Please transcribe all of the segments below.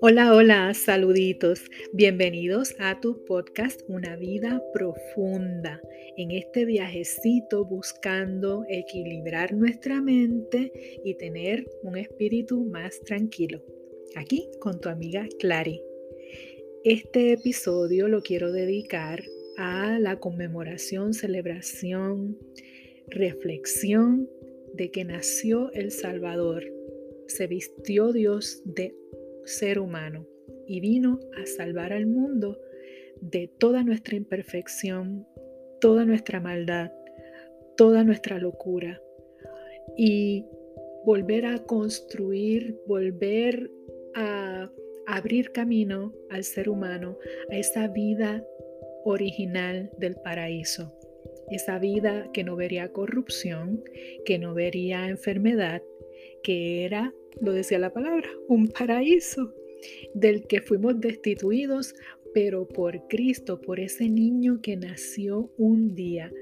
Hola, hola, saluditos. Bienvenidos a tu podcast Una vida profunda. En este viajecito buscando equilibrar nuestra mente y tener un espíritu más tranquilo. Aquí con tu amiga Clary. Este episodio lo quiero dedicar a la conmemoración, celebración, reflexión de que nació el Salvador. Se vistió Dios de ser humano y vino a salvar al mundo de toda nuestra imperfección, toda nuestra maldad, toda nuestra locura y volver a construir, volver a abrir camino al ser humano a esa vida original del paraíso, esa vida que no vería corrupción, que no vería enfermedad, que era lo decía la palabra, un paraíso del que fuimos destituidos, pero por Cristo, por ese niño que nació un día,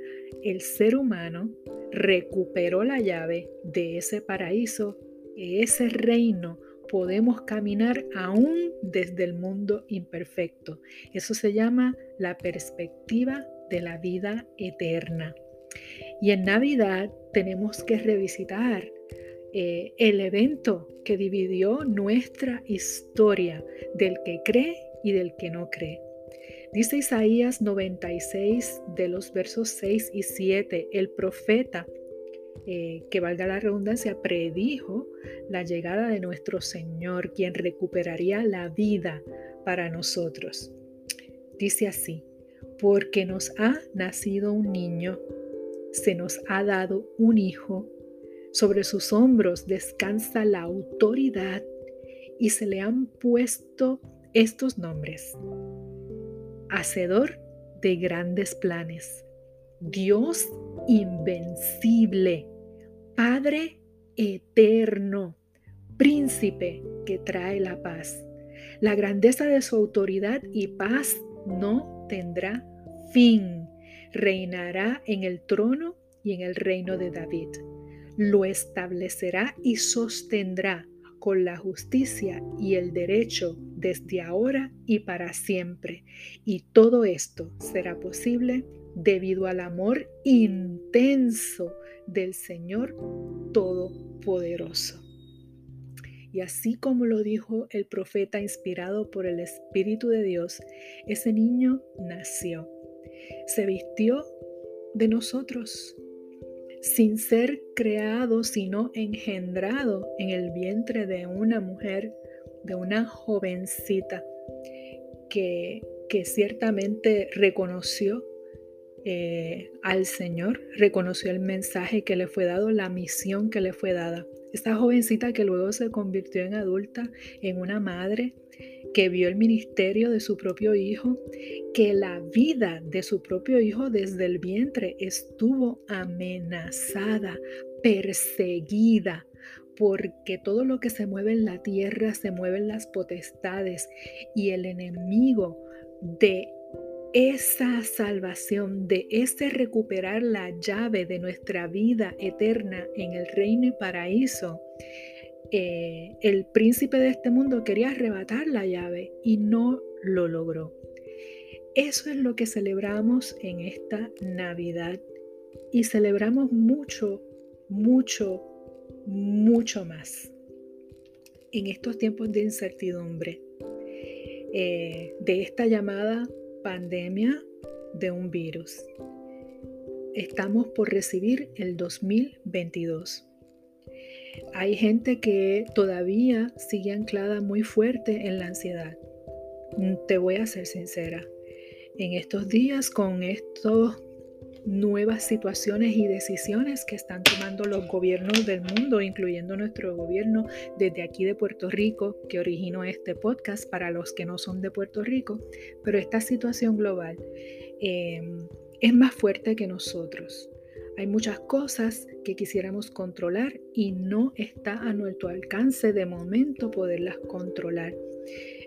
el ser humano recuperó la llave de ese paraíso, ese reino podemos caminar aún desde el mundo imperfecto. Eso se llama la perspectiva de la vida eterna. Y en Navidad tenemos que revisitar eh, el evento que dividió nuestra historia del que cree y del que no cree. Dice Isaías 96 de los versos 6 y 7, el profeta, eh, que valga la redundancia, predijo la llegada de nuestro Señor, quien recuperaría la vida para nosotros. Dice así, porque nos ha nacido un niño, se nos ha dado un hijo, sobre sus hombros descansa la autoridad y se le han puesto estos nombres. Hacedor de grandes planes, Dios invencible, Padre eterno, príncipe que trae la paz. La grandeza de su autoridad y paz no tendrá fin. Reinará en el trono y en el reino de David lo establecerá y sostendrá con la justicia y el derecho desde ahora y para siempre. Y todo esto será posible debido al amor intenso del Señor Todopoderoso. Y así como lo dijo el profeta inspirado por el Espíritu de Dios, ese niño nació, se vistió de nosotros, sin ser creado, sino engendrado en el vientre de una mujer, de una jovencita que, que ciertamente reconoció eh, al Señor, reconoció el mensaje que le fue dado, la misión que le fue dada. Esta jovencita que luego se convirtió en adulta, en una madre, que vio el ministerio de su propio hijo, que la vida de su propio hijo desde el vientre estuvo amenazada, perseguida, porque todo lo que se mueve en la tierra se mueven las potestades y el enemigo de esa salvación, de ese recuperar la llave de nuestra vida eterna en el reino y paraíso, eh, el príncipe de este mundo quería arrebatar la llave y no lo logró. Eso es lo que celebramos en esta Navidad y celebramos mucho, mucho, mucho más en estos tiempos de incertidumbre, eh, de esta llamada pandemia de un virus. Estamos por recibir el 2022. Hay gente que todavía sigue anclada muy fuerte en la ansiedad. Mm, te voy a ser sincera. En estos días, con estas nuevas situaciones y decisiones que están tomando los gobiernos del mundo, incluyendo nuestro gobierno desde aquí de Puerto Rico, que originó este podcast para los que no son de Puerto Rico, pero esta situación global eh, es más fuerte que nosotros. Hay muchas cosas que quisiéramos controlar y no está a nuestro alcance de momento poderlas controlar.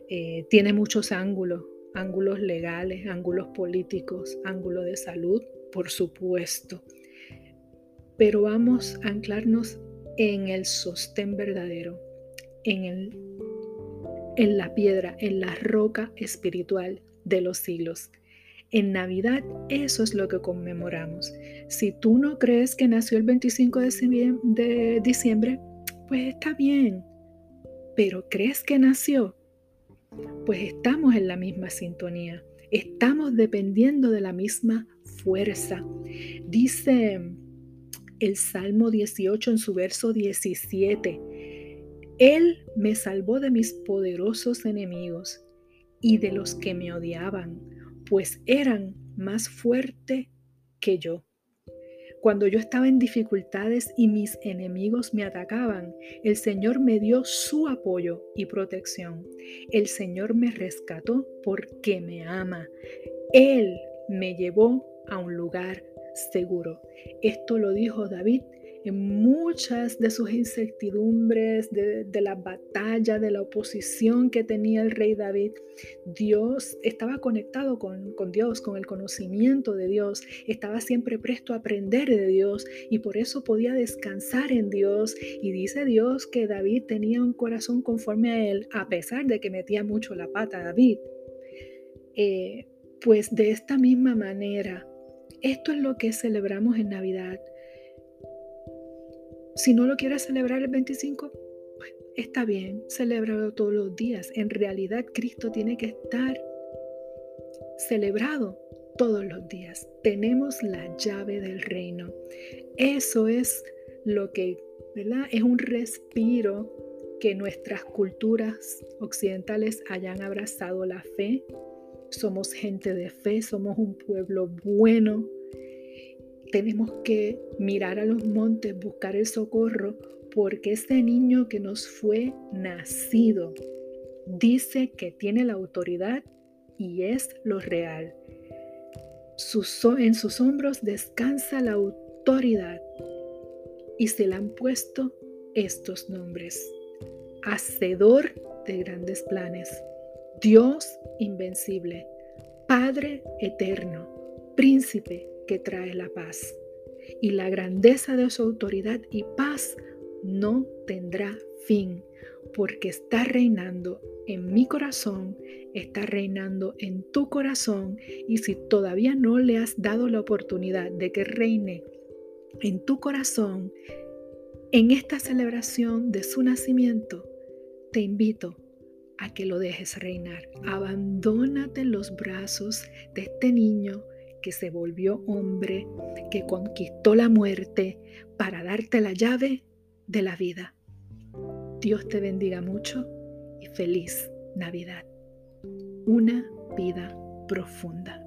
Eh, tiene muchos ángulos, ángulos legales, ángulos políticos, ángulos de salud, por supuesto. pero vamos a anclarnos en el sostén verdadero, en, el, en la piedra, en la roca espiritual de los siglos. En Navidad eso es lo que conmemoramos. Si tú no crees que nació el 25 de diciembre, pues está bien. Pero crees que nació, pues estamos en la misma sintonía. Estamos dependiendo de la misma fuerza. Dice el Salmo 18 en su verso 17. Él me salvó de mis poderosos enemigos y de los que me odiaban, pues eran más fuerte que yo. Cuando yo estaba en dificultades y mis enemigos me atacaban, el Señor me dio su apoyo y protección. El Señor me rescató porque me ama. Él me llevó a un lugar seguro. Esto lo dijo David muchas de sus incertidumbres, de, la batalla, de la oposición que tenía el rey David. Dios estaba conectado con, Dios, con el conocimiento de Dios, estaba siempre presto a aprender de Dios y por eso podía descansar en Dios. Y dice Dios que David tenía un corazón conforme a él, a pesar de que metía mucho la pata David. Eh, pues de esta misma manera, esto es lo que celebramos en Navidad. Si no lo quieres celebrar el 25, pues está bien, celébralo todos los días. En realidad Cristo tiene que estar celebrado todos los días. Tenemos la llave del reino. Eso es lo que, ¿verdad? Es un respiro que nuestras culturas occidentales hayan abrazado la fe, somos gente de fe, somos un pueblo bueno. Tenemos que mirar a los montes, buscar el socorro, porque ese niño que nos fue nacido dice que tiene la autoridad y es lo real. en sus hombros descansa la autoridad y se le han puesto estos nombres. Hacedor de grandes planes Dios invencible, Padre eterno, príncipe que trae la paz. Y la grandeza de su autoridad y paz no tendrá fin, porque está reinando en mi corazón, está reinando en tu corazón, y si todavía no le has dado la oportunidad de que reine en tu corazón, en esta celebración de su nacimiento, te invito a que lo dejes reinar. Abandónate en los brazos de este niño que se volvió hombre, que conquistó la muerte para darte la llave de la vida. Dios te bendiga mucho y feliz Navidad. Una vida profunda.